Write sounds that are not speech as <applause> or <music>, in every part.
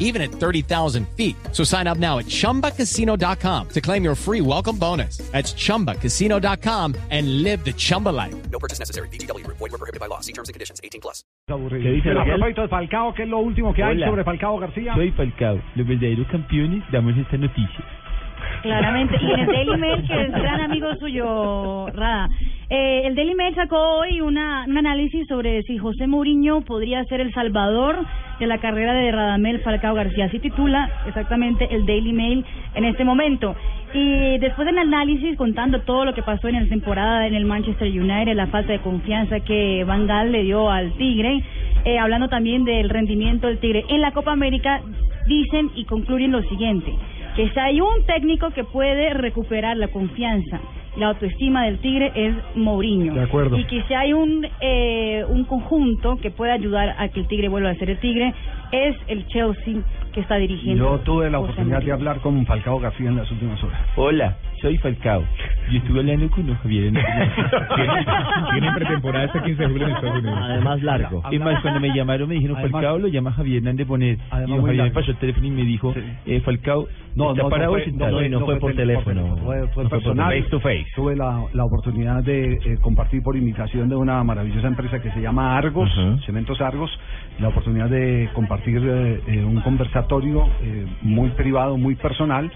even at 30,000 feet. So sign up now at chumbacasino.com to claim your free welcome bonus. That's chumbacasino.com and live the Chumba life. No purchase necessary. BGW. Void were prohibited by law. See terms and conditions. 18 plus. ¿Qué dice a propósito de Falcao, ¿qué es lo último que hay Hola. sobre Falcao García? Soy Falcao. Los verdaderos campeones damos esta noticia. Claramente. Y en el Daily Mail, que es gran <laughs> amigo suyo, Rada. Eh, el Daily Mail sacó hoy una, un análisis sobre si José Mourinho podría ser el salvador de la carrera de Radamel Falcao García. Así titula exactamente el Daily Mail en este momento. Y después del análisis, contando todo lo que pasó en la temporada en el Manchester United, la falta de confianza que Van Gaal le dio al Tigre, eh, hablando también del rendimiento del Tigre en la Copa América, dicen y concluyen lo siguiente que si hay un técnico que puede recuperar la confianza la autoestima del Tigre es Mourinho. De acuerdo. Y que si hay un, eh, un conjunto que puede ayudar a que el Tigre vuelva a ser el Tigre es el Chelsea que está dirigiendo. Yo tuve la oportunidad de hablar con Falcao García en las últimas horas. Hola, soy Falcao. Yo estuve hablando con los Javier. <laughs> Tienen pretemporada hasta 15 de julio en Estados Unidos. Además largo. Es más, cuando me llamaron me dijeron, Además- Falcao lo llama Javier Hernández Bonet. Además, Y Javier me pasó el teléfono y me dijo, Sí. eh, Falcao, No, ¿está no, parado no fue, Y no fue por teléfono. Fue, fue No fue por personal. face to face. Tuve la, la oportunidad de eh, compartir por invitación de una maravillosa empresa que se llama Argos. Cementos Argos, la oportunidad de compartir eh, eh, un conversatorio eh, muy privado, muy personal.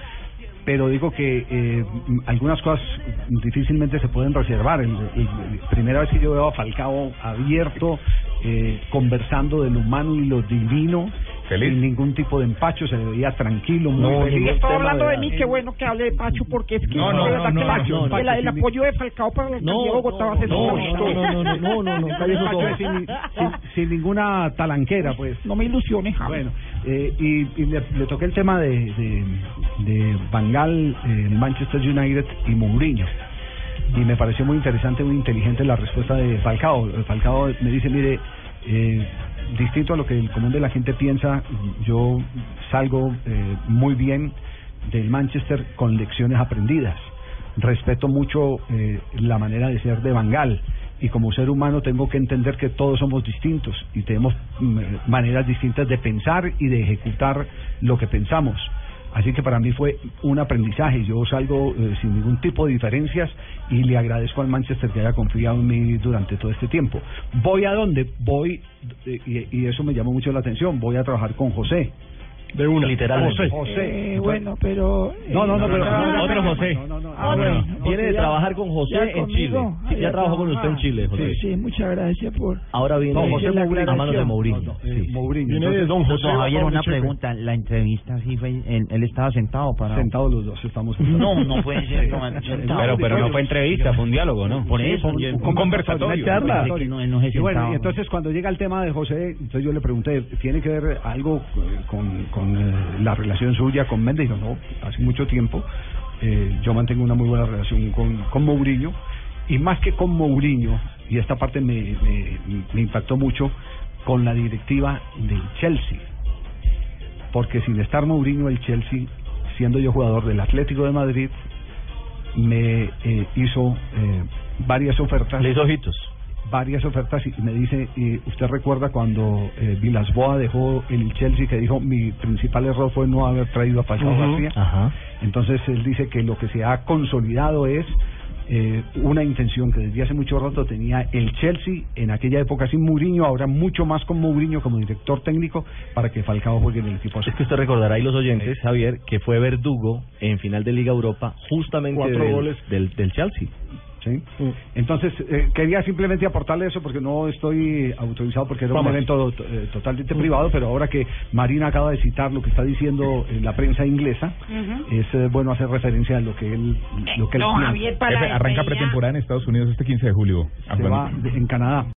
Pero digo que eh, algunas cosas difícilmente se pueden reservar. El- el- el- primera vez que yo veo a Falcao abierto, eh, conversando de lo humano y lo divino, Feliz. sin ningún tipo de empacho, se le veía tranquilo, muy No, feliz. Estoy hablando de mí, qué bueno que hable de Pacho, porque es que No, no, no, no, no, no, el, apoyo de Falcao para la alcaldía de Bogotá va a ser no, no, no, no, no, no, sin, sin- sin ninguna talanquera, pues. No me ilusiones, Javi. Bueno, eh, y, y le, le toqué el tema de, de, de Van Gaal, eh, el Manchester United y Mourinho. Y me pareció muy interesante, muy inteligente la respuesta de Falcao. Falcao me dice, mire, eh, distinto a lo que el común de la gente piensa, yo salgo eh, muy bien del Manchester con lecciones aprendidas. Respeto mucho eh, la manera de ser de Van Gaal y como ser humano tengo que entender que todos somos distintos y tenemos mm, maneras distintas de pensar y de ejecutar lo que pensamos. Así que para mí fue un aprendizaje. Yo salgo eh, sin ningún tipo de diferencias y le agradezco al Manchester que haya confiado en mí durante todo este tiempo. ¿Voy a dónde? Voy, eh, y, y eso me llamó mucho la atención, voy a trabajar con José. De una. Literalmente. José. Eh, José. bueno, pero... eh, No, no, no, pero... Otro José. No, no, no. Ah, bueno. Viene de trabajar con José ya en Chile. conmigo. Sí, Ah, ya trabajó con usted en Chile, José. Sí, sí, muchas gracias por... Ahora viene No, José a Mourinho. manos de Mourinho. No, no, eh, Sí. Mourinho. Viene de Don José. No, Javier, una pregunta. La entrevista sí fue. Él, él estaba sentado para. Sentados los dos estamos. No, no puede ser. Pero- pero no fue entrevista, fue un diálogo, ¿no? Por eso. un- conversatorio. Una charla. Y bueno, entonces cuando llega el tema de José, entonces yo le pregunté, ¿tiene que ver algo eh, con, eh, la relación suya con Méndez? No, hace mucho tiempo eh, yo mantengo una muy buena relación con, con Mourinho, y más que con Mourinho, y esta parte me, me, me impactó mucho, con la directiva del Chelsea. Porque sin estar Mourinho, el Chelsea, siendo yo jugador del Atlético de Madrid, me eh, hizo eh, varias ofertas ojitos. Varias ofertas y me dice, y usted recuerda cuando eh, Vilasboa dejó el Chelsea que dijo mi principal error fue no haber traído a Falcao. García. Ajá. Entonces él dice que lo que se ha consolidado es eh, una intención que desde hace mucho rato tenía el Chelsea en aquella época sin Mourinho, ahora mucho más con Mourinho como director técnico para que Falcao juegue en el equipo. Es que usted recordará, y los oyentes, Javier, que fue verdugo en final de Liga Europa justamente Cuatro del, goles. del, del Chelsea. ¿Sí? Entonces, eh, quería simplemente aportarle eso porque no estoy autorizado porque era un evento eh, totalmente privado, pero ahora que Marina acaba de citar lo que está diciendo en la prensa inglesa, es eh, bueno hacer referencia a lo que él, lo que él No, piensa. Javier, para arranca pretemporada en Estados Unidos este 15 de julio. Se va de- en Canadá.